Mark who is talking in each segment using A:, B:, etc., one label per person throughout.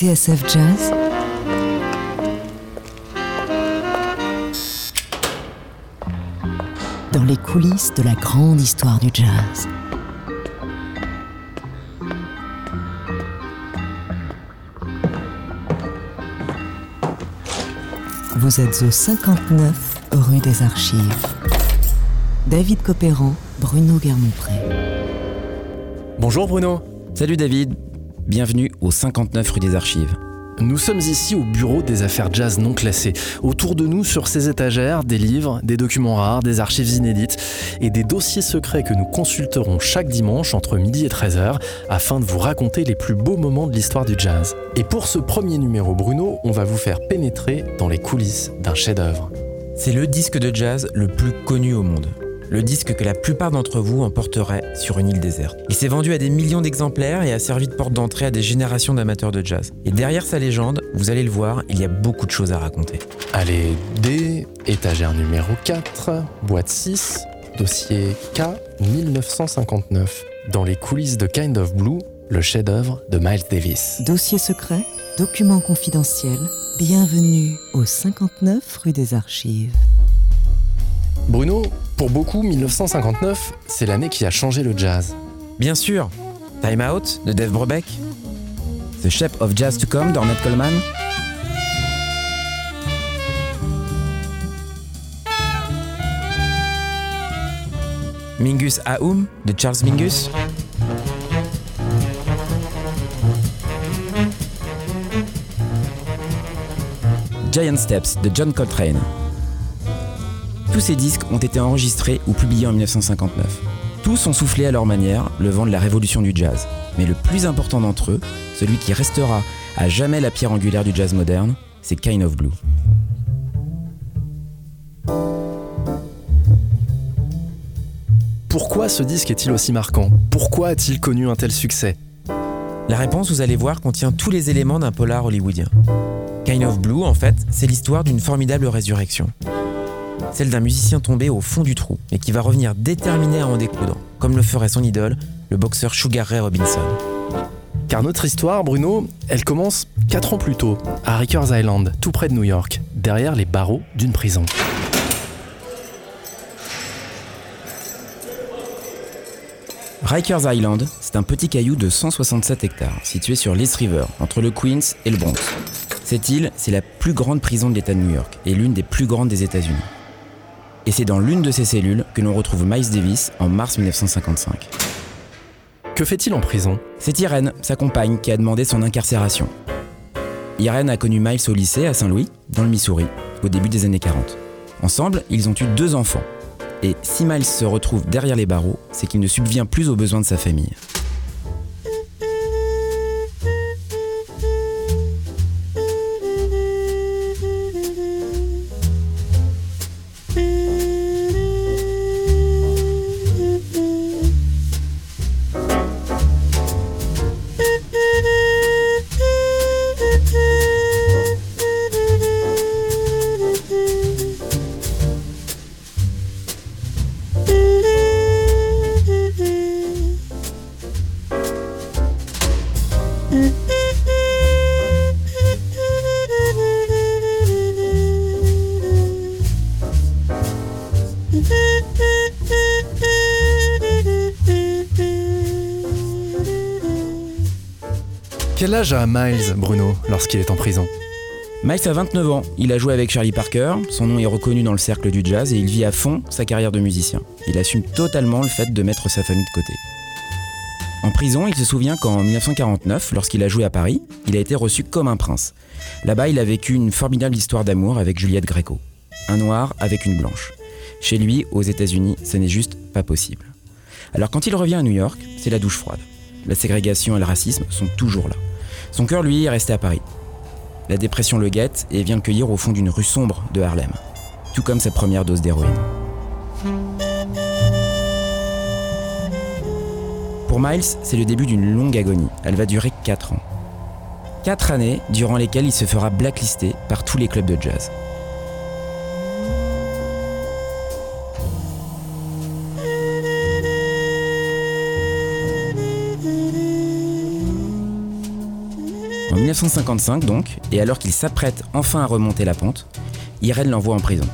A: TSF Jazz Dans les coulisses de la grande histoire du jazz. Vous êtes au 59 rue des Archives. David Copéran, Bruno Guermont-Pré.
B: Bonjour Bruno.
C: Salut David, bienvenue au 59 rue des Archives.
B: Nous sommes ici au bureau des affaires jazz non classées. Autour de nous, sur ces étagères, des livres, des documents rares, des archives inédites et des dossiers secrets que nous consulterons chaque dimanche entre midi et 13h afin de vous raconter les plus beaux moments de l'histoire du jazz. Et pour ce premier numéro, Bruno, on va vous faire pénétrer dans les coulisses d'un chef-d'œuvre.
C: C'est le disque de jazz le plus connu au monde le disque que la plupart d'entre vous emporteraient sur une île déserte. Il s'est vendu à des millions d'exemplaires et a servi de porte d'entrée à des générations d'amateurs de jazz. Et derrière sa légende, vous allez le voir, il y a beaucoup de choses à raconter.
B: Allez, D, étagère numéro 4, boîte 6, dossier K 1959. Dans les coulisses de Kind of Blue, le chef-d'œuvre de Miles Davis.
A: Dossier secret, document confidentiel, bienvenue au 59 rue des Archives.
B: Bruno, pour beaucoup, 1959, c'est l'année qui a changé le jazz.
C: Bien sûr, Time Out de Dave Brubeck, The Shape of Jazz to Come d'Ornette Coleman, Mingus Aoum de Charles Mingus, Giant Steps de John Coltrane. Tous ces disques ont été enregistrés ou publiés en 1959. Tous ont soufflé à leur manière le vent de la révolution du jazz. Mais le plus important d'entre eux, celui qui restera à jamais la pierre angulaire du jazz moderne, c'est Kind of Blue.
B: Pourquoi ce disque est-il aussi marquant? Pourquoi a-t-il connu un tel succès?
C: La réponse, vous allez voir, contient tous les éléments d'un polar hollywoodien. Kind of Blue, en fait, c'est l'histoire d'une formidable résurrection celle d'un musicien tombé au fond du trou, et qui va revenir déterminé à en découdre, comme le ferait son idole, le boxeur Sugar Ray Robinson.
B: Car notre histoire, Bruno, elle commence 4 ans plus tôt, à Rikers Island, tout près de New York, derrière les barreaux d'une prison.
C: Rikers Island, c'est un petit caillou de 167 hectares, situé sur l'East River, entre le Queens et le Bronx. Cette île, c'est la plus grande prison de l'État de New York et l'une des plus grandes des États-Unis. Et c'est dans l'une de ces cellules que l'on retrouve Miles Davis en mars 1955.
B: Que fait-il en prison?
C: C'est Irène, sa compagne, qui a demandé son incarcération. Irène a connu Miles au lycée à Saint-Louis, dans le Missouri, au début des années 40. Ensemble, ils ont eu deux enfants. Et si Miles se retrouve derrière les barreaux, c'est qu'il ne subvient plus aux besoins de sa famille.
B: Âge a Miles, Bruno, lorsqu'il est en prison
C: Miles a 29 ans, il a joué avec Charlie Parker, son nom est reconnu dans le cercle du jazz et il vit à fond sa carrière de musicien. Il assume totalement le fait de mettre sa famille de côté. En prison, il se souvient qu'en 1949, lorsqu'il a joué à Paris, il a été reçu comme un prince. Là-bas, il a vécu une formidable histoire d'amour avec Juliette Greco. Un noir avec une blanche. Chez lui, aux États-Unis, ce n'est juste pas possible. Alors quand il revient à New York, c'est la douche froide. La ségrégation et le racisme sont toujours là. Son cœur, lui, est resté à Paris. La dépression le guette et vient le cueillir au fond d'une rue sombre de Harlem, tout comme sa première dose d'héroïne. Pour Miles, c'est le début d'une longue agonie. Elle va durer 4 ans. 4 années durant lesquelles il se fera blacklister par tous les clubs de jazz. En 1955 donc, et alors qu'il s'apprête enfin à remonter la pente, Irene l'envoie en prison.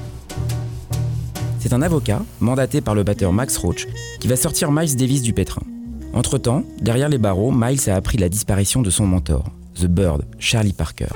C: C'est un avocat, mandaté par le batteur Max Roach, qui va sortir Miles Davis du pétrin. Entre-temps, derrière les barreaux, Miles a appris la disparition de son mentor, The Bird, Charlie Parker.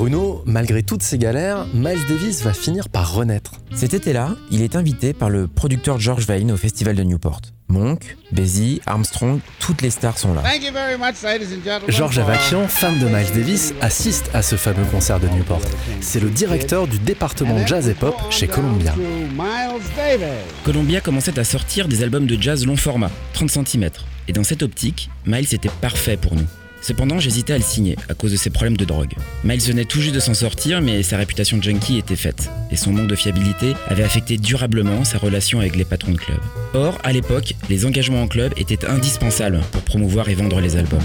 B: Bruno, malgré toutes ces galères, Miles Davis va finir par renaître.
C: Cet été-là, il est invité par le producteur George Vane au festival de Newport. Monk, Basie, Armstrong, toutes les stars sont là.
B: George Avakian, fan de Miles Davis, assiste à ce fameux concert de Newport. C'est le directeur du département jazz et pop chez Columbia.
C: Columbia commençait à sortir des albums de jazz long format, 30 cm. Et dans cette optique, Miles était parfait pour nous. Cependant, j'hésitais à le signer à cause de ses problèmes de drogue. Miles venait tout juste de s'en sortir, mais sa réputation de junkie était faite, et son manque de fiabilité avait affecté durablement sa relation avec les patrons de club. Or, à l'époque, les engagements en club étaient indispensables pour promouvoir et vendre les albums.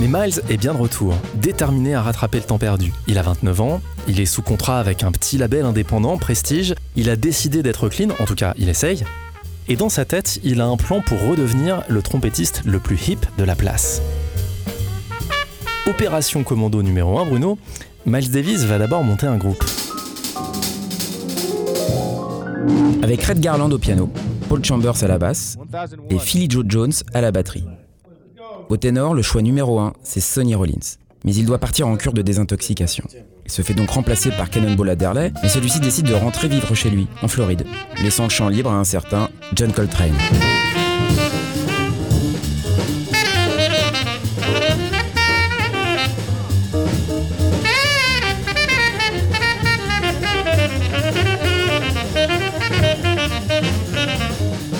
B: Mais Miles est bien de retour, déterminé à rattraper le temps perdu. Il a 29 ans, il est sous contrat avec un petit label indépendant, Prestige, il a décidé d'être clean, en tout cas il essaye, et dans sa tête, il a un plan pour redevenir le trompettiste le plus hip de la place. Opération commando numéro 1, Bruno, Miles Davis va d'abord monter un groupe.
C: Avec Red Garland au piano, Paul Chambers à la basse et Philly Joe Jones à la batterie. Au ténor, le choix numéro 1, c'est Sonny Rollins. Mais il doit partir en cure de désintoxication. Il se fait donc remplacer par Cannonball Adderley, mais celui-ci décide de rentrer vivre chez lui, en Floride, laissant le champ libre à un certain John Coltrane.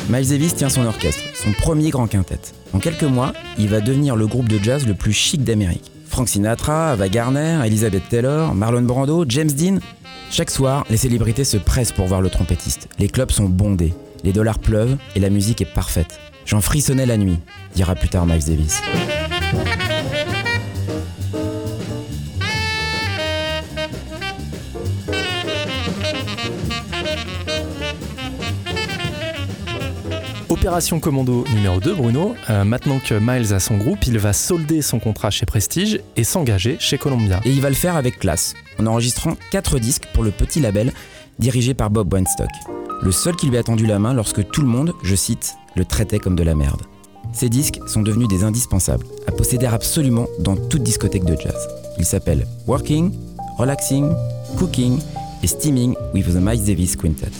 C: Miles Davis tient son orchestre, son premier grand quintet. En quelques mois, il va devenir le groupe de jazz le plus chic d'Amérique. Frank Sinatra, Ava Gardner, Elizabeth Taylor, Marlon Brando, James Dean. Chaque soir, les célébrités se pressent pour voir le trompettiste. Les clubs sont bondés, les dollars pleuvent et la musique est parfaite. J'en frissonnais la nuit, dira plus tard Miles Davis.
B: Opération commando numéro 2, Bruno. Euh, maintenant que Miles a son groupe, il va solder son contrat chez Prestige et s'engager chez Columbia.
C: Et il va le faire avec classe, en enregistrant 4 disques pour le petit label dirigé par Bob Weinstock. Le seul qui lui a tendu la main lorsque tout le monde, je cite, le traitait comme de la merde. Ces disques sont devenus des indispensables, à posséder absolument dans toute discothèque de jazz. Ils s'appellent Working, Relaxing, Cooking et Steaming with the Miles Davis Quintet.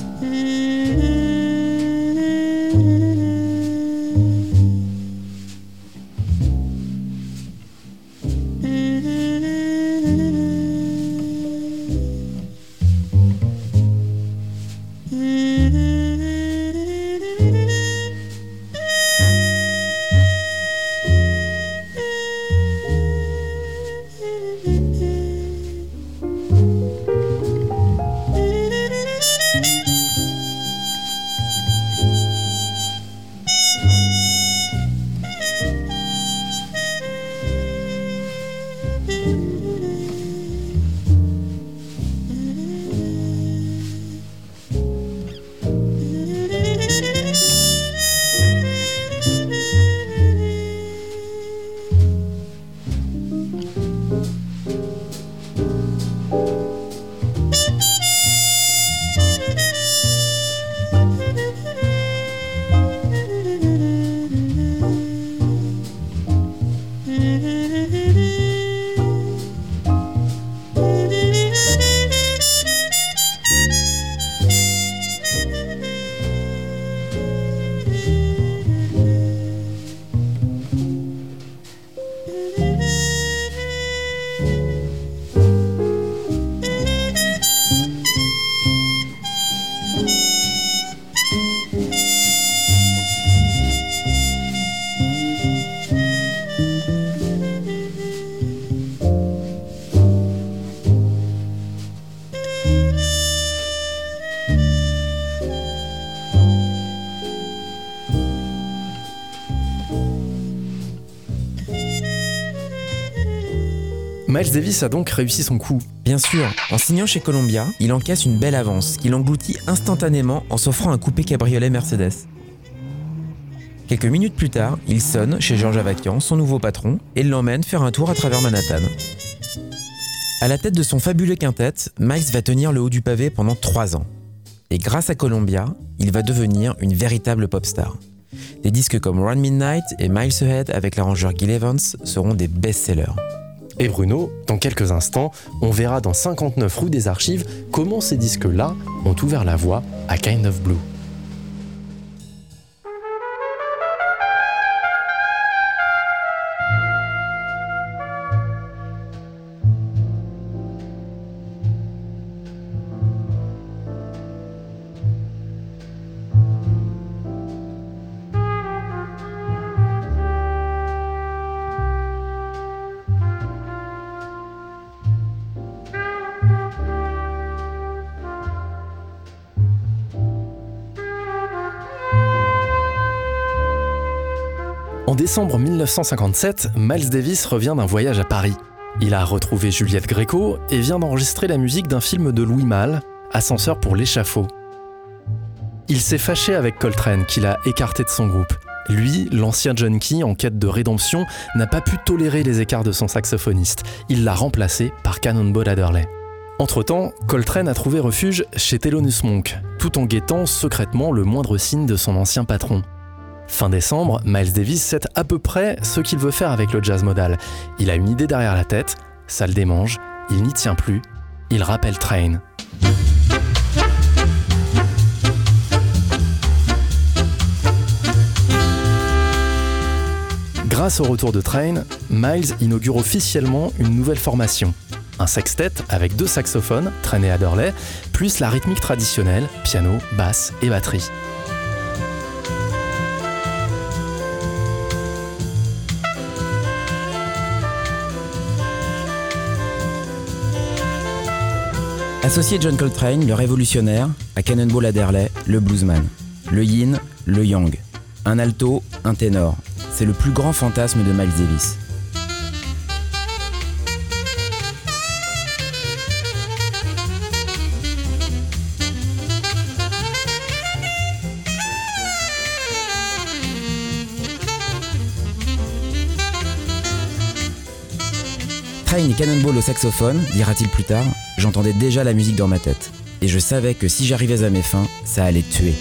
B: Miles Davis a donc réussi son coup.
C: Bien sûr, en signant chez Columbia, il encaisse une belle avance qu'il engloutit instantanément en s'offrant un coupé cabriolet Mercedes. Quelques minutes plus tard, il sonne chez Georges Avakian, son nouveau patron, et l'emmène faire un tour à travers Manhattan. À la tête de son fabuleux quintet, Miles va tenir le haut du pavé pendant trois ans. Et grâce à Columbia, il va devenir une véritable pop star. Des disques comme Run Midnight et Miles Ahead avec l'arrangeur Gil Evans seront des best-sellers.
B: Et Bruno, dans quelques instants, on verra dans 59 rue des Archives comment ces disques-là ont ouvert la voie à Kind of Blue. En décembre 1957, Miles Davis revient d'un voyage à Paris. Il a retrouvé Juliette Gréco et vient d'enregistrer la musique d'un film de Louis Malle, Ascenseur pour l'échafaud. Il s'est fâché avec Coltrane, qu'il a écarté de son groupe. Lui, l'ancien junkie en quête de rédemption, n'a pas pu tolérer les écarts de son saxophoniste. Il l'a remplacé par Cannonball Adderley. Entre-temps, Coltrane a trouvé refuge chez Thelonious Monk, tout en guettant secrètement le moindre signe de son ancien patron. Fin décembre, Miles Davis sait à peu près ce qu'il veut faire avec le jazz modal. Il a une idée derrière la tête, ça le démange, il n'y tient plus, il rappelle Train. Grâce au retour de Train, Miles inaugure officiellement une nouvelle formation. Un sextet avec deux saxophones, Train et Adderley, plus la rythmique traditionnelle, piano, basse et batterie.
C: Associé John Coltrane, le révolutionnaire, à Cannonball Adderley, le bluesman. Le yin, le yang. Un alto, un ténor. C'est le plus grand fantasme de Miles Davis. Train Cannonball au saxophone, dira-t-il plus tard, j'entendais déjà la musique dans ma tête. Et je savais que si j'arrivais à mes fins, ça allait tuer.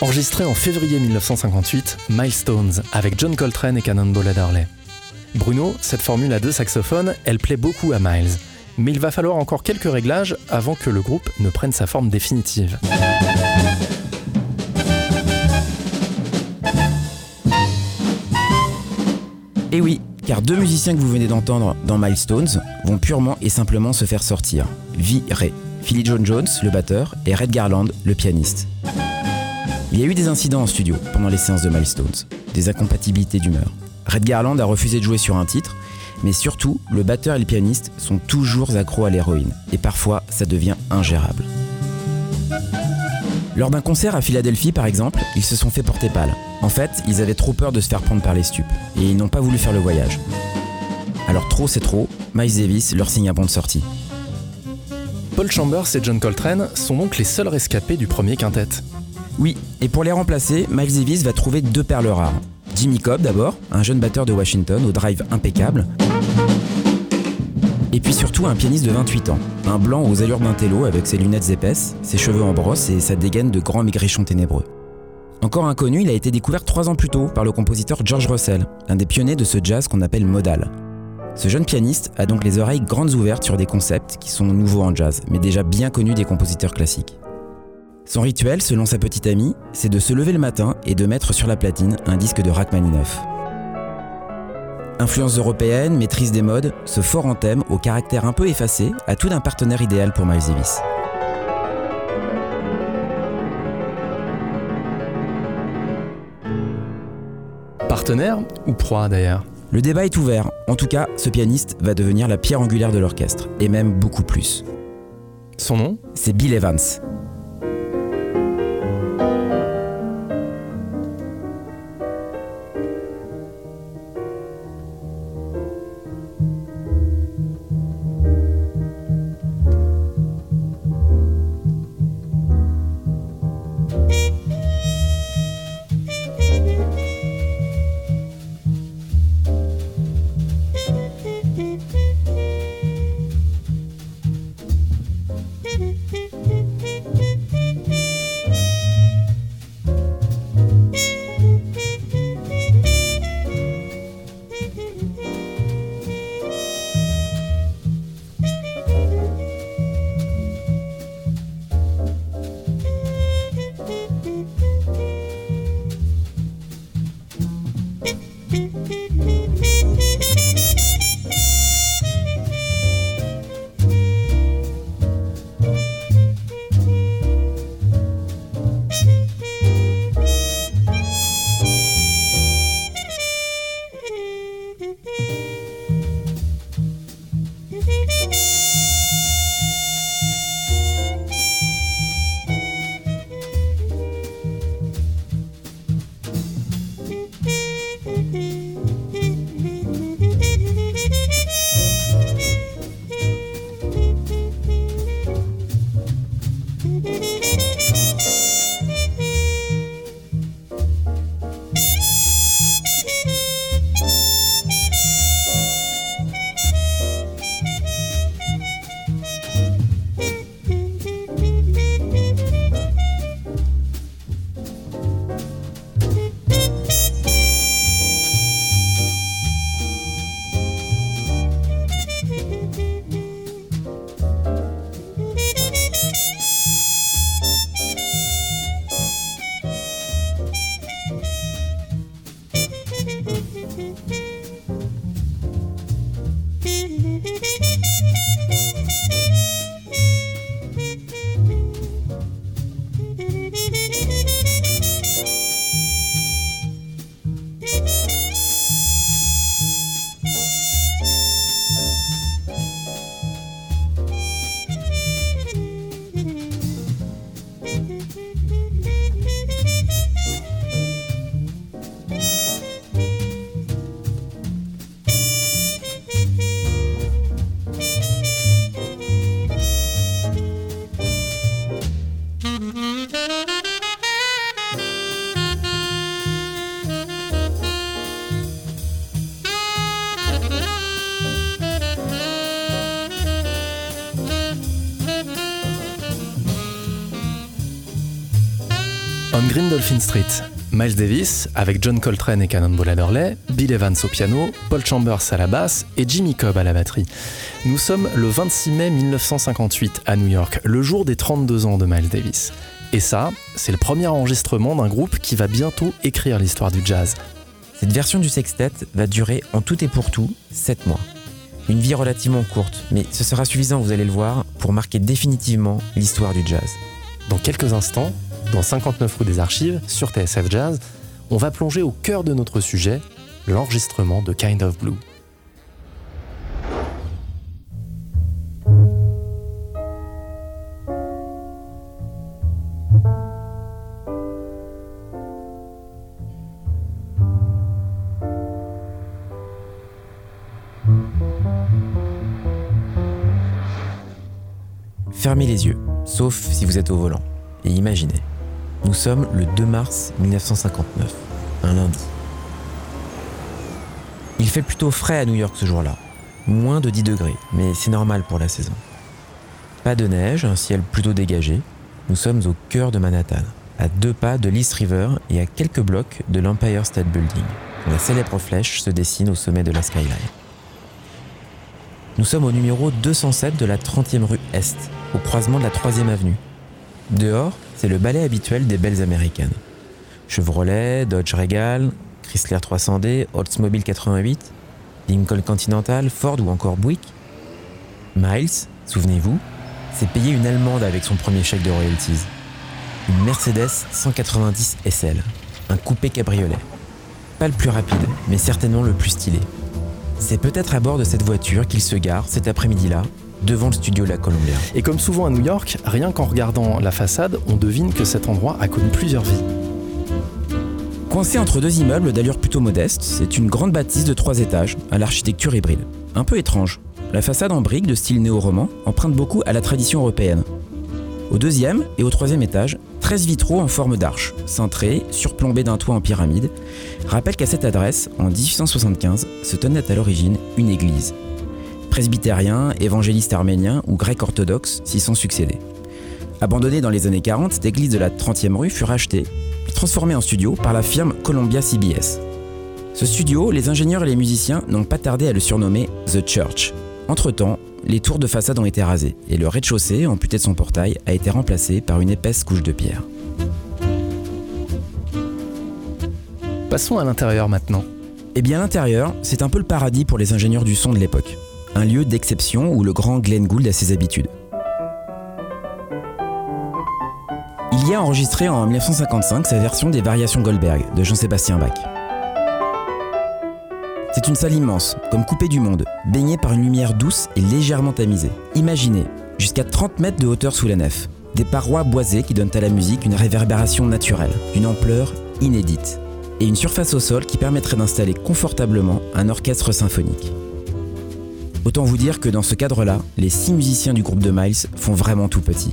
B: Enregistré en février 1958, Milestones avec John Coltrane et Cannonball Adderley. Bruno, cette formule à deux saxophones, elle plaît beaucoup à Miles. Mais il va falloir encore quelques réglages avant que le groupe ne prenne sa forme définitive.
C: Et oui, car deux musiciens que vous venez d'entendre dans Milestones vont purement et simplement se faire sortir. Virés. Philly John Jones, le batteur, et Red Garland, le pianiste. Il y a eu des incidents en studio pendant les séances de Milestones, des incompatibilités d'humeur. Red Garland a refusé de jouer sur un titre, mais surtout, le batteur et le pianiste sont toujours accros à l'héroïne, et parfois ça devient ingérable. Lors d'un concert à Philadelphie, par exemple, ils se sont fait porter pâle. En fait, ils avaient trop peur de se faire prendre par les stupes, et ils n'ont pas voulu faire le voyage. Alors trop c'est trop, Miles Davis leur signe un bon de sortie.
B: Paul Chambers et John Coltrane sont donc les seuls rescapés du premier quintet.
C: Oui, et pour les remplacer, Miles Davis va trouver deux perles rares. Jimmy Cobb d'abord, un jeune batteur de Washington au drive impeccable. Et puis surtout un pianiste de 28 ans, un blanc aux allures d'un télo avec ses lunettes épaisses, ses cheveux en brosse et sa dégaine de grands maigrichons ténébreux. Encore inconnu, il a été découvert trois ans plus tôt par le compositeur George Russell, un des pionniers de ce jazz qu'on appelle modal. Ce jeune pianiste a donc les oreilles grandes ouvertes sur des concepts qui sont nouveaux en jazz, mais déjà bien connus des compositeurs classiques. Son rituel, selon sa petite amie, c'est de se lever le matin et de mettre sur la platine un disque de Rachmaninoff. Influence européenne, maîtrise des modes, ce fort en thème, au caractère un peu effacé, a tout d'un partenaire idéal pour Miles Davis.
B: Partenaire ou proie d'ailleurs?
C: Le débat est ouvert. En tout cas, ce pianiste va devenir la pierre angulaire de l'orchestre, et même beaucoup plus.
B: Son nom?
D: C'est Bill Evans.
B: Dolphin Street, Miles Davis avec John Coltrane et Cannonball Adderley, Bill Evans au piano, Paul Chambers à la basse et Jimmy Cobb à la batterie. Nous sommes le 26 mai 1958 à New York, le jour des 32 ans de Miles Davis. Et ça, c'est le premier enregistrement d'un groupe qui va bientôt écrire l'histoire du jazz.
D: Cette version du sextet va durer en tout et pour tout 7 mois. Une vie relativement courte, mais ce sera suffisant, vous allez le voir, pour marquer définitivement l'histoire du jazz.
B: Dans quelques instants, dans 59 rue des Archives, sur TSF Jazz, on va plonger au cœur de notre sujet, l'enregistrement de Kind of Blue.
D: Fermez les yeux, sauf si vous êtes au volant, et imaginez. Nous sommes le 2 mars 1959, un lundi. Il fait plutôt frais à New York ce jour-là, moins de 10 degrés, mais c'est normal pour la saison. Pas de neige, un ciel plutôt dégagé. Nous sommes au cœur de Manhattan, à deux pas de l'East River et à quelques blocs de l'Empire State Building, la célèbre flèche se dessine au sommet de la skyline. Nous sommes au numéro 207 de la 30e rue Est, au croisement de la 3e avenue. Dehors, c'est le ballet habituel des belles américaines. Chevrolet, Dodge Regal, Chrysler 300D, Oldsmobile 88, Lincoln Continental, Ford ou encore Buick. Miles, souvenez-vous, s'est payé une Allemande avec son premier chèque de royalties. Une Mercedes 190 SL, un coupé cabriolet. Pas le plus rapide, mais certainement le plus stylé. C'est peut-être à bord de cette voiture qu'il se gare cet après-midi-là,
C: devant le studio La Columbia.
B: Et comme souvent à New York, rien qu'en regardant la façade, on devine que cet endroit a connu plusieurs vies.
C: Coincé entre deux immeubles d'allure plutôt modeste, c'est une grande bâtisse de trois étages, à l'architecture hybride. Un peu étrange. La façade en briques de style néo-roman emprunte beaucoup à la tradition européenne. Au deuxième et au troisième étage, 13 vitraux en forme d'arche, cintrés, surplombés d'un toit en pyramide, rappellent qu'à cette adresse, en 1875, se tenait à l'origine une église. Presbytériens, évangélistes arméniens ou grecs orthodoxes s'y sont succédés. Abandonnée dans les années 40, cette église de la 30e rue fut rachetée, puis transformée en studio par la firme Columbia CBS. Ce studio, les ingénieurs et les musiciens n'ont pas tardé à le surnommer The Church. Entre-temps, les tours de façade ont été rasées et le rez-de-chaussée, amputé de son portail, a été remplacé par une épaisse couche de pierre.
B: Passons à l'intérieur maintenant.
C: Eh bien, l'intérieur, c'est un peu le paradis pour les ingénieurs du son de l'époque. Un lieu d'exception où le grand Glenn Gould a ses habitudes. Il y a enregistré en 1955 sa version des Variations Goldberg de Jean-Sébastien Bach. C'est une salle immense, comme coupée du monde, baignée par une lumière douce et légèrement tamisée. Imaginez, jusqu'à 30 mètres de hauteur sous la nef. Des parois boisées qui donnent à la musique une réverbération naturelle, d'une ampleur inédite. Et une surface au sol qui permettrait d'installer confortablement un orchestre symphonique. Autant vous dire que dans ce cadre-là, les six musiciens du groupe de Miles font vraiment tout petit.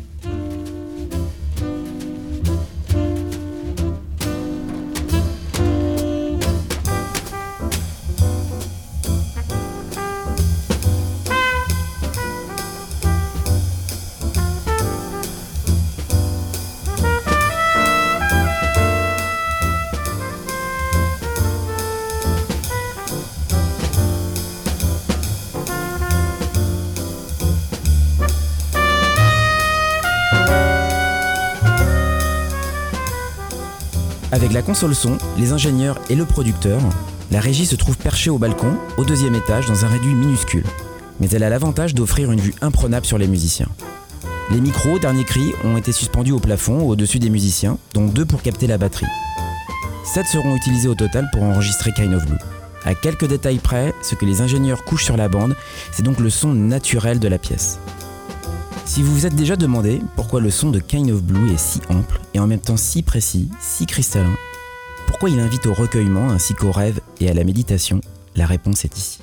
C: Console son, les ingénieurs et le producteur, la régie se trouve perchée au balcon, au deuxième étage, dans un réduit minuscule. Mais elle a l'avantage d'offrir une vue imprenable sur les musiciens. Les micros, dernier cri, ont été suspendus au plafond, au-dessus des musiciens, dont deux pour capter la batterie. Sept seront utilisés au total pour enregistrer Kind of Blue. À quelques détails près, ce que les ingénieurs couchent sur la bande, c'est donc le son naturel de la pièce. Si vous vous êtes déjà demandé pourquoi le son de Kind of Blue est si ample et en même temps si précis, si cristallin, pourquoi il invite au recueillement ainsi qu'au rêve et à la méditation, la réponse est ici.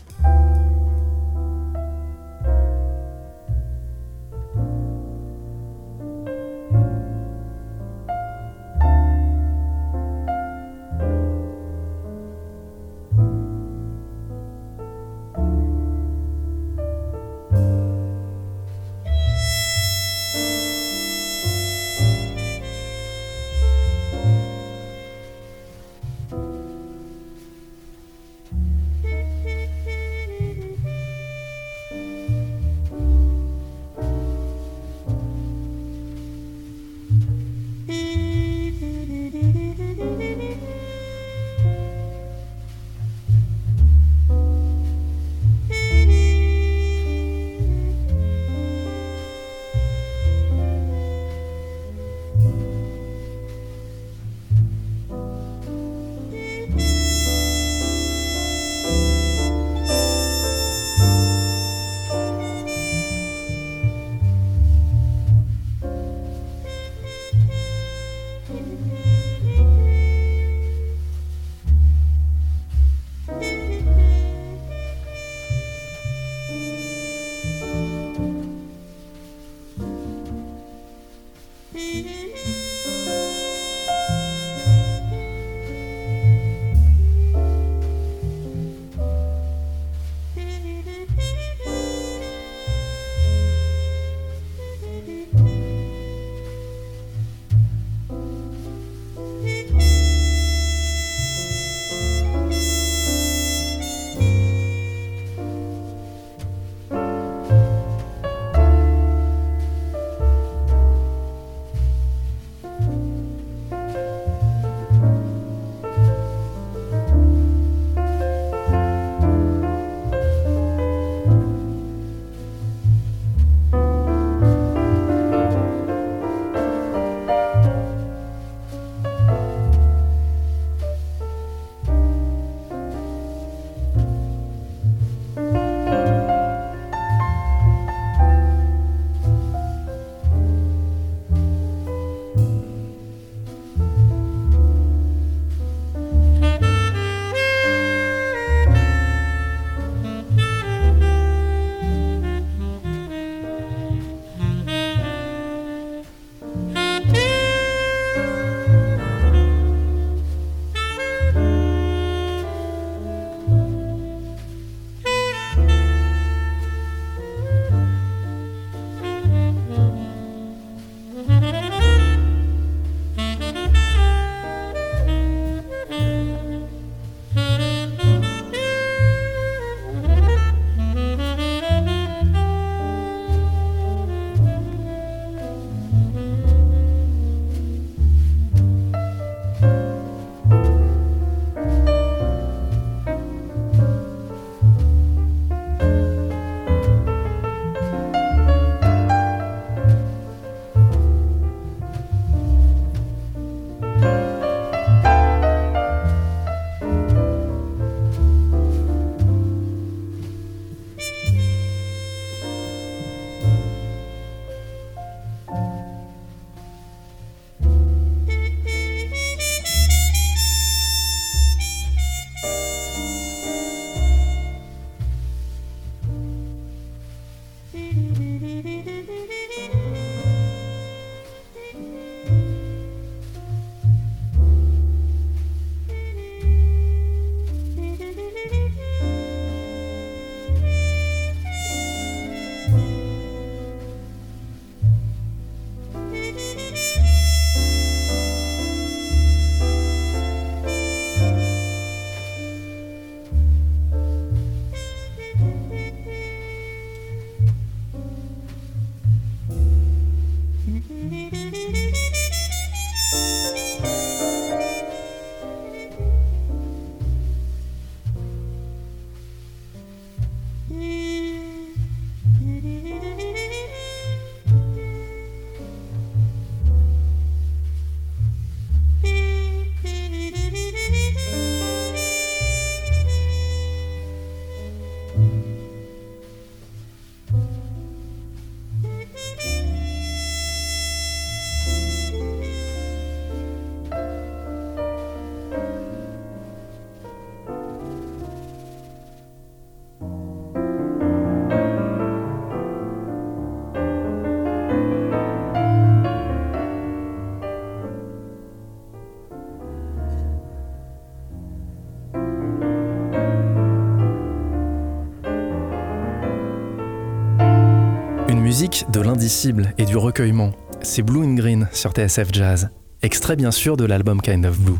B: De l'indicible et du recueillement. C'est Blue and Green sur TSF Jazz, extrait bien sûr de l'album Kind of Blue.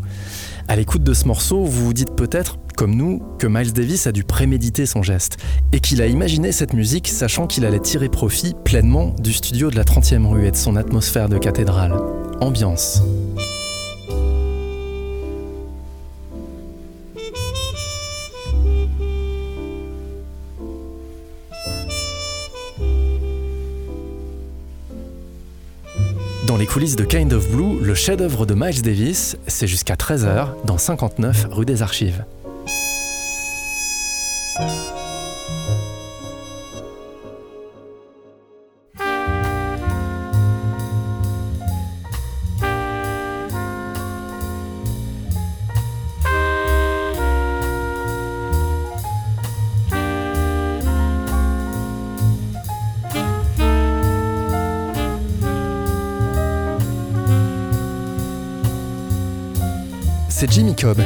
B: À l'écoute de ce morceau, vous vous dites peut-être, comme nous, que Miles Davis a dû préméditer son geste et qu'il a imaginé cette musique sachant qu'il allait tirer profit pleinement du studio de la 30e rue et de son atmosphère de cathédrale. Ambiance. Dans les coulisses de Kind of Blue, le chef-d'œuvre de Miles Davis, c'est jusqu'à 13h dans 59 rue des Archives.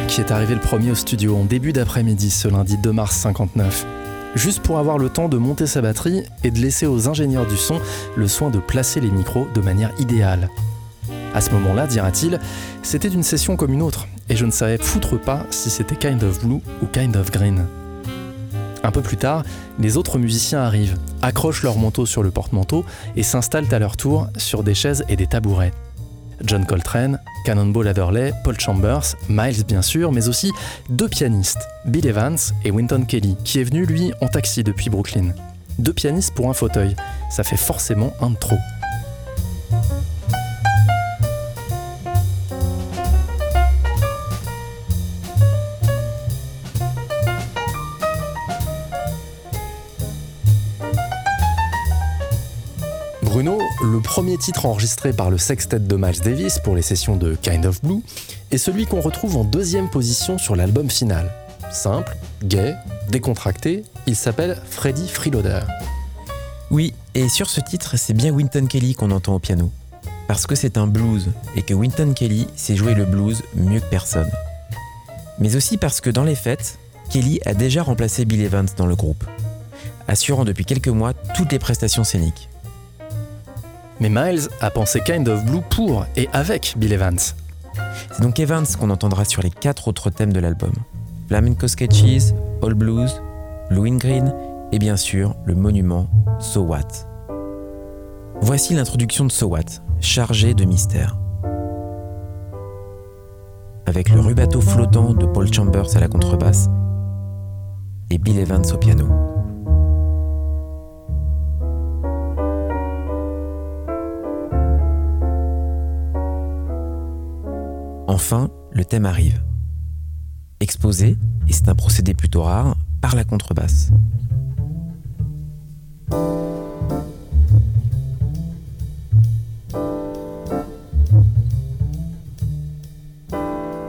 B: Qui est arrivé le premier au studio en début d'après-midi ce lundi 2 mars 59. Juste pour avoir le temps de monter sa batterie et de laisser aux ingénieurs du son le soin de placer les micros de manière idéale. À ce moment-là, dira-t-il, c'était une session comme une autre, et je ne savais foutre pas si c'était Kind of Blue ou Kind of Green. Un peu plus tard, les autres musiciens arrivent, accrochent leur manteau sur le porte-manteau et s'installent à leur tour sur des chaises et des tabourets. John Coltrane, Cannonball Adderley, Paul Chambers, Miles bien sûr, mais aussi deux pianistes, Bill Evans et Winton Kelly, qui est venu lui en taxi depuis Brooklyn. Deux pianistes pour un fauteuil, ça fait forcément un de trop. Le premier titre enregistré par le sextet de Miles Davis pour les sessions de Kind of Blue est celui qu'on retrouve en deuxième position sur l'album final. Simple, gay, décontracté, il s'appelle Freddy Freeloader.
D: Oui, et sur ce titre, c'est bien Winton Kelly qu'on entend au piano. Parce que c'est un blues, et que Winton Kelly sait jouer le blues mieux que personne. Mais aussi parce que dans les fêtes, Kelly a déjà remplacé Bill Evans dans le groupe, assurant depuis quelques mois toutes les prestations scéniques.
B: Mais Miles a pensé Kind of Blue pour et avec Bill Evans.
D: C'est donc Evans qu'on entendra sur les quatre autres thèmes de l'album. Flamenco Sketches, All Blues, Blue Green et bien sûr le monument So What. Voici l'introduction de So What, chargée de mystère. Avec le rubato flottant de Paul Chambers à la contrebasse et Bill Evans au piano. Enfin, le thème arrive. Exposé, et c'est un procédé plutôt rare, par la contrebasse.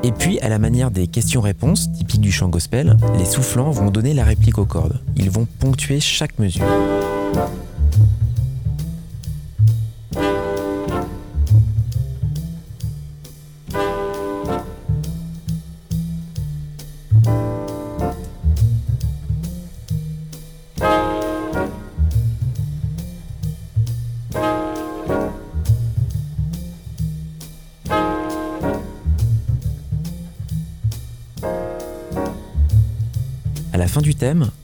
D: Et puis, à la manière des questions-réponses, typiques du chant gospel, les soufflants vont donner la réplique aux cordes. Ils vont ponctuer chaque mesure.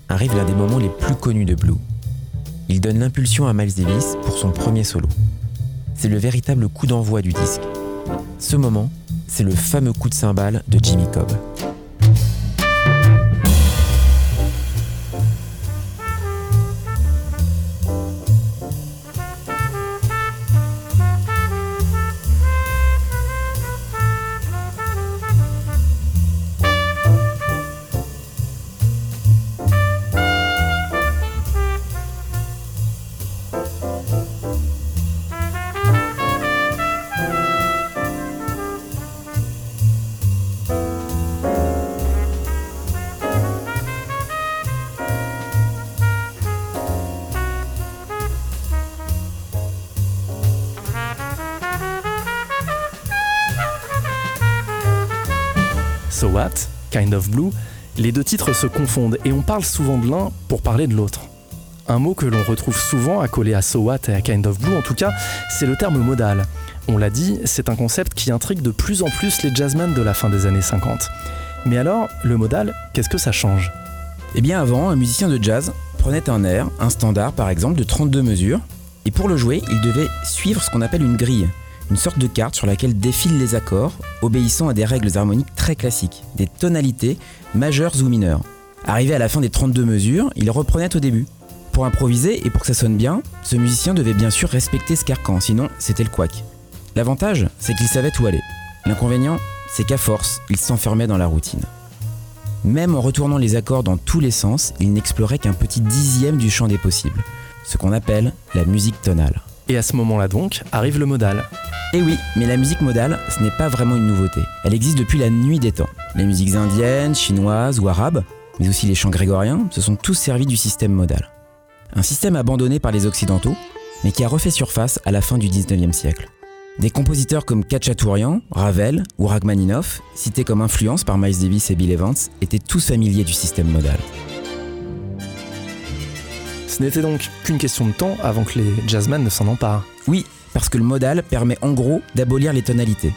D: Arrive l'un des moments les plus connus de Blue. Il donne l'impulsion à Miles Davis pour son premier solo. C'est le véritable coup d'envoi du disque. Ce moment, c'est le fameux coup de cymbale de Jimmy Cobb.
B: So What, Kind of Blue, les deux titres se confondent et on parle souvent de l'un pour parler de l'autre. Un mot que l'on retrouve souvent accolé à So What et à Kind of Blue, en tout cas, c'est le terme modal. On l'a dit, c'est un concept qui intrigue de plus en plus les jazzmen de la fin des années 50. Mais alors, le modal, qu'est-ce que ça change?
C: Eh bien avant, un musicien de jazz prenait un air, un standard par exemple de 32 mesures, et pour le jouer, il devait suivre ce qu'on appelle une grille, une sorte de carte sur laquelle défilent les accords, obéissant à des règles harmoniques très classiques, des tonalités majeures ou mineures. Arrivé à la fin des 32 mesures, il reprenait au début. Pour improviser et pour que ça sonne bien, ce musicien devait bien sûr respecter ce carcan, sinon c'était le couac. L'avantage, c'est qu'il savait où aller. L'inconvénient, c'est qu'à force, il s'enfermait dans la routine. Même en retournant les accords dans tous les sens, il n'explorait qu'un petit dixième du champ des possibles, ce qu'on appelle la musique tonale.
B: Et à ce moment-là donc, arrive le modal.
C: Eh oui, mais la musique modale, ce n'est pas vraiment une nouveauté. Elle existe depuis la nuit des temps. Les musiques indiennes, chinoises ou arabes, mais aussi les chants grégoriens, se sont tous servis du système modal. Un système abandonné par les Occidentaux, mais qui a refait surface à la fin du 19e siècle. Des compositeurs comme Kachatourian, Ravel ou Rachmaninoff, cités comme influence par Miles Davis et Bill Evans, étaient tous familiers du système modal.
B: Ce n'était donc qu'une question de temps avant que les jazzmen ne s'en emparent.
C: Oui, parce que le modal permet en gros d'abolir les tonalités.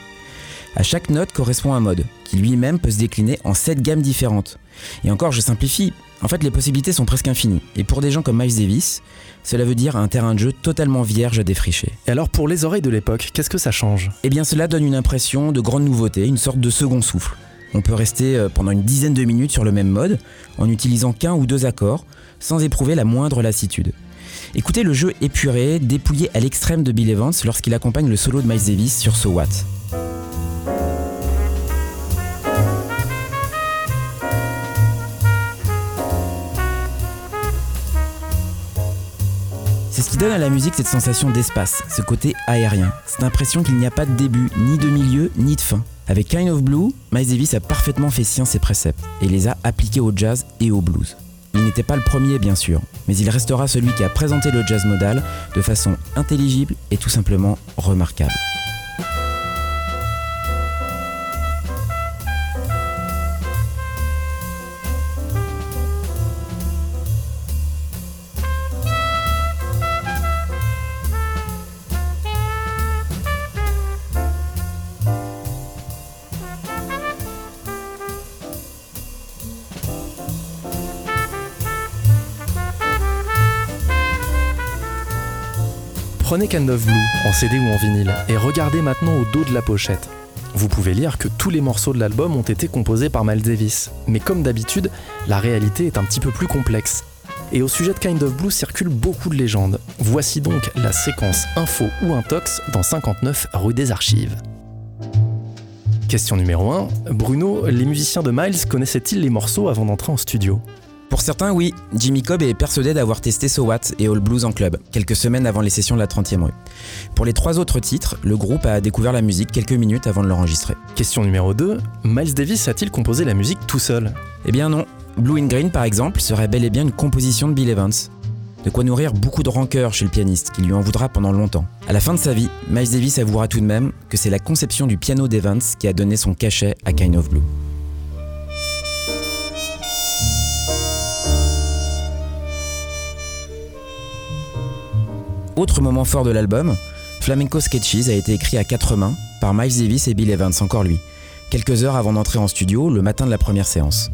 C: À chaque note correspond un mode, qui lui-même peut se décliner en 7 gammes différentes. Et encore, je simplifie, en fait les possibilités sont presque infinies. Et pour des gens comme Miles Davis, cela veut dire un terrain de jeu totalement vierge à défricher.
B: Et alors pour les oreilles de l'époque, qu'est-ce que ça change?
C: Eh bien cela donne une impression de grande nouveauté, une sorte de second souffle. On peut rester euh, pendant une dizaine de minutes sur le même mode, en utilisant qu'un ou deux accords, sans éprouver la moindre lassitude. Écoutez le jeu épuré, dépouillé à l'extrême de Bill Evans lorsqu'il accompagne le solo de Miles Davis sur So What. C'est ce qui donne à la musique cette sensation d'espace, ce côté aérien, cette impression qu'il n'y a pas de début, ni de milieu, ni de fin. Avec Kind of Blue, Miles Davis a parfaitement fait sien ses préceptes et les a appliqués au jazz et au blues. Il n'était pas le premier bien sûr, mais il restera celui qui a présenté le jazz modal de façon intelligible et tout simplement remarquable.
B: Prenez Kind of Blue en CD ou en vinyle et regardez maintenant au dos de la pochette. Vous pouvez lire que tous les morceaux de l'album ont été composés par Miles Davis. Mais comme d'habitude, la réalité est un petit peu plus complexe. Et au sujet de Kind of Blue circulent beaucoup de légendes. Voici donc la séquence info ou intox dans 59 rue des Archives. Question numéro 1. Bruno, les musiciens de Miles connaissaient-ils les morceaux avant d'entrer en studio?
C: Pour certains, oui. Jimmy Cobb est persuadé d'avoir testé So What et All Blues en club, quelques semaines avant les sessions de la 30e rue. Pour les trois autres titres, le groupe a découvert la musique quelques minutes avant de l'enregistrer.
B: Question numéro 2. Miles Davis a-t-il composé la musique tout seul?
C: Eh bien non. Blue in Green, par exemple, serait bel et bien une composition de Bill Evans. De quoi nourrir beaucoup de rancœur chez le pianiste, qui lui en voudra pendant longtemps. À la fin de sa vie, Miles Davis avouera tout de même que c'est la conception du piano d'Evans qui a donné son cachet à Kind of Blue. Autre moment fort de l'album, Flamenco Sketches a été écrit à quatre mains par Miles Davis et Bill Evans, encore lui, quelques heures avant d'entrer en studio le matin de la première séance.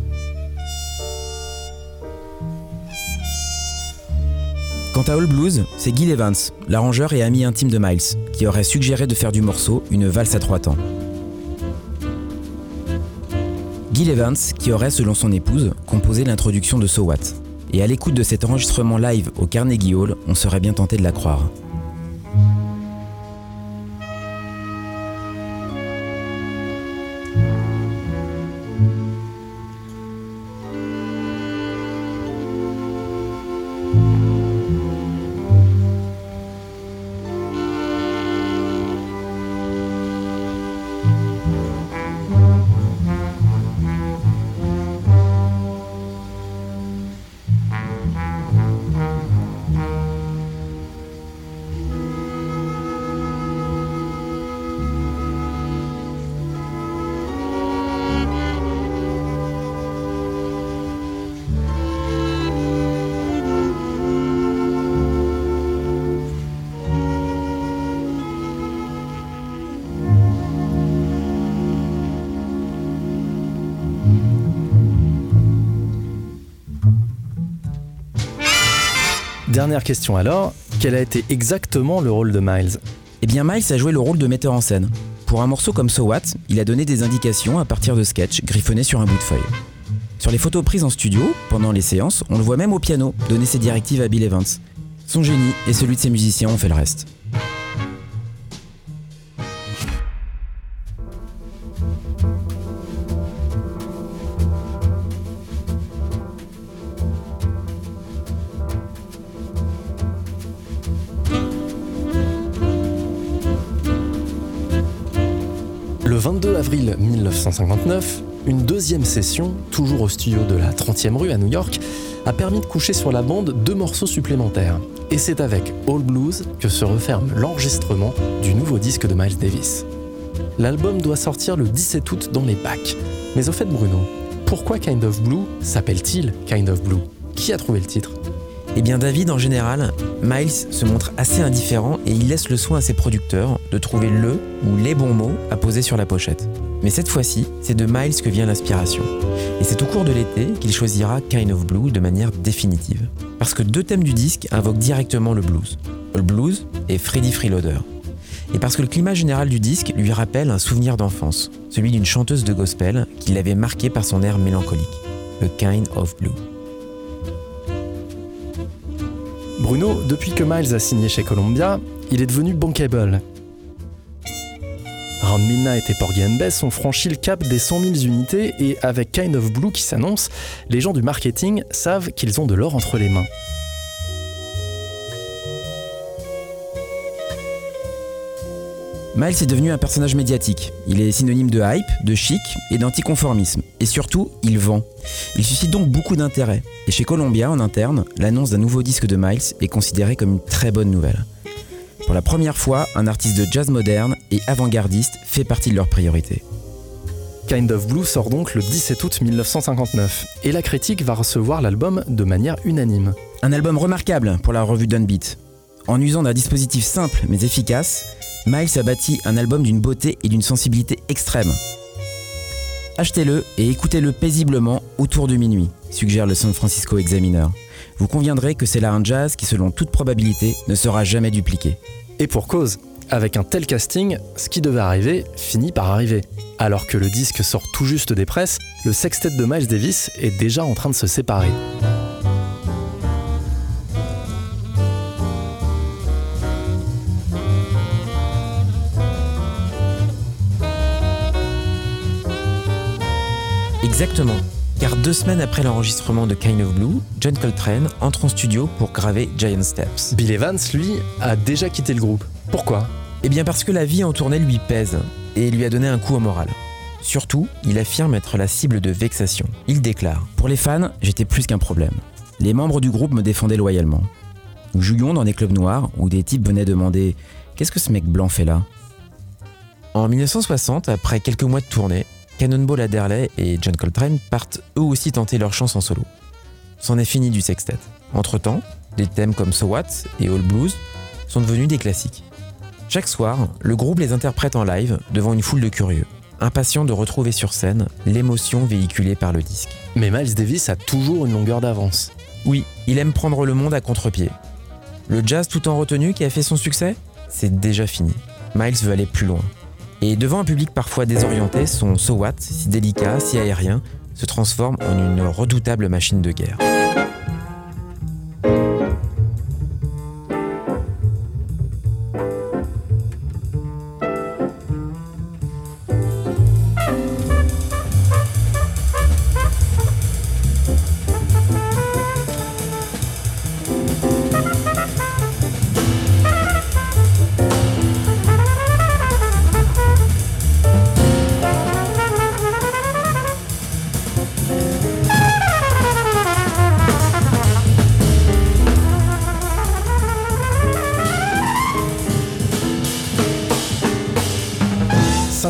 C: Quant à All Blues, c'est Gil Evans, l'arrangeur et ami intime de Miles, qui aurait suggéré de faire du morceau une valse à trois temps. Gil Evans, qui aurait, selon son épouse, composé l'introduction de So What. Et à l'écoute de cet enregistrement live au Carnegie Hall, on serait bien tenté de la croire.
B: Dernière question alors, quel a été exactement le rôle de Miles?
C: Eh bien Miles a joué le rôle de metteur en scène. Pour un morceau comme So What, il a donné des indications à partir de sketchs griffonnés sur un bout de feuille. Sur les photos prises en studio, pendant les séances, on le voit même au piano donner ses directives à Bill Evans. Son génie et celui de ses musiciens ont fait le reste.
B: 1959, une deuxième session, toujours au studio de la 30e rue à New York, a permis de coucher sur la bande deux morceaux supplémentaires. Et c'est avec All Blues que se referme l'enregistrement du nouveau disque de Miles Davis. L'album doit sortir le 17 août dans les bacs. Mais au fait Bruno, pourquoi Kind of Blue s'appelle-t-il Kind of Blue? Qui a trouvé le titre?
C: Eh bien David, en général, Miles se montre assez indifférent et il laisse le soin à ses producteurs de trouver le ou les bons mots à poser sur la pochette. Mais cette fois-ci, c'est de Miles que vient l'inspiration. Et c'est au cours de l'été qu'il choisira Kind of Blue de manière définitive. Parce que deux thèmes du disque invoquent directement le blues. Le blues et Freddy Freeloader. Et parce que le climat général du disque lui rappelle un souvenir d'enfance, celui d'une chanteuse de gospel qui l'avait marqué par son air mélancolique, le Kind of Blue.
B: Bruno, depuis que Miles a signé chez Columbia, il est devenu bankable. Round Midnight et Porgy and Bess ont franchi le cap des 100 000 unités et avec Kind of Blue qui s'annonce, les gens du marketing savent qu'ils ont de l'or entre les mains.
C: Miles est devenu un personnage médiatique. Il est synonyme de hype, de chic et d'anticonformisme. Et surtout, il vend. Il suscite donc beaucoup d'intérêt. Et chez Columbia, en interne, l'annonce d'un nouveau disque de Miles est considérée comme une très bonne nouvelle. Pour la première fois, un artiste de jazz moderne et avant-gardiste fait partie de leurs priorités.
B: Kind of Blue sort donc le 17 août 1959 et la critique va recevoir l'album de manière unanime.
C: Un album remarquable pour la revue Dunbeat. En usant d'un dispositif simple mais efficace, Miles a bâti un album d'une beauté et d'une sensibilité extrême. Achetez-le et écoutez-le paisiblement autour de minuit, suggère le San Francisco Examiner. Vous conviendrez que c'est là un jazz qui, selon toute probabilité, ne sera jamais dupliqué.
B: Et pour cause, avec un tel casting, ce qui devait arriver finit par arriver. Alors que le disque sort tout juste des presses, le sextet de Miles Davis est déjà en train de se séparer.
C: Exactement. Car deux semaines après l'enregistrement de Kind of Blue, John Coltrane entre en studio pour graver Giant Steps.
B: Bill Evans, lui, a déjà quitté le groupe. Pourquoi?
C: Eh bien parce que la vie en tournée lui pèse et lui a donné un coup au moral. Surtout, il affirme être la cible de vexation. Il déclare Pour les fans, j'étais plus qu'un problème. Les membres du groupe me défendaient loyalement. Nous jouions dans des clubs noirs où des types venaient demander Qu'est-ce que ce mec blanc fait là? En 1960, après quelques mois de tournée, Cannonball Adderley et John Coltrane partent eux aussi tenter leur chance en solo. C'en est fini du sextet. Entre-temps, des thèmes comme So What et All Blues sont devenus des classiques. Chaque soir, le groupe les interprète en live devant une foule de curieux, impatients de retrouver sur scène l'émotion véhiculée par le disque.
B: Mais Miles Davis a toujours une longueur d'avance.
C: Oui, il aime prendre le monde à contre-pied. Le jazz tout en retenue qui a fait son succès C'est déjà fini. Miles veut aller plus loin. Et devant un public parfois désorienté, son So What, si délicat, si aérien, se transforme en une redoutable machine de guerre.
B: «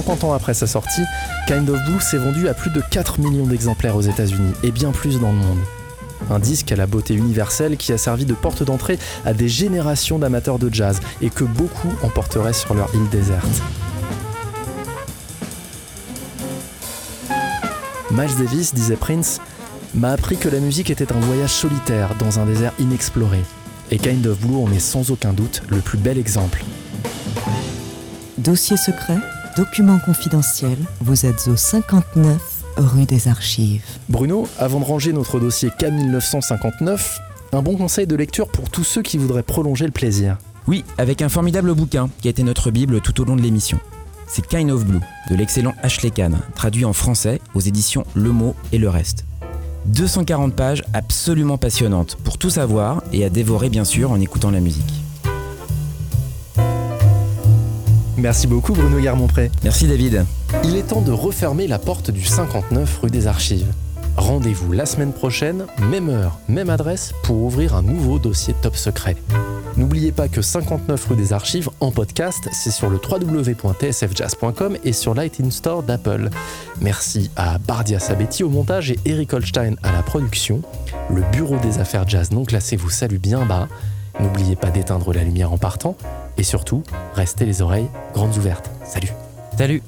B: 50 ans après sa sortie, Kind of Blue s'est vendu à plus de 4 millions d'exemplaires aux États-Unis et bien plus dans le monde. Un disque à la beauté universelle qui a servi de porte d'entrée à des générations d'amateurs de jazz et que beaucoup emporteraient sur leur île déserte. Miles Davis, disait Prince, m'a appris que la musique était un voyage solitaire dans un désert inexploré. Et Kind of Blue en est sans aucun doute le plus bel exemple.
A: Dossier secret, document confidentiel, vous êtes au 59 rue des Archives.
B: Bruno, avant de ranger notre dossier K1959, un bon conseil de lecture pour tous ceux qui voudraient prolonger le plaisir.
C: Oui, avec un formidable bouquin qui a été notre Bible tout au long de l'émission. C'est Kind of Blue de l'excellent Ashley Kahn, traduit en français aux éditions Le Mot et le Reste. 240 pages absolument passionnantes pour tout savoir et à dévorer bien sûr en écoutant la musique.
B: Merci beaucoup Bruno Garmont-Pré.
C: Merci David.
B: Il est temps de refermer la porte du 59 rue des Archives. Rendez-vous la semaine prochaine, même heure, même adresse, pour ouvrir un nouveau dossier top secret. N'oubliez pas que 59 rue des Archives en podcast, c'est sur le www.tsfjazz.com et sur l'iTunes Store d'Apple. Merci à Bardia Sabetti au montage et Eric Holstein à la production. Le bureau des affaires jazz non classé vous salue bien bas. N'oubliez pas d'éteindre la lumière en partant et surtout, restez les oreilles grandes ouvertes. Salut
C: Salut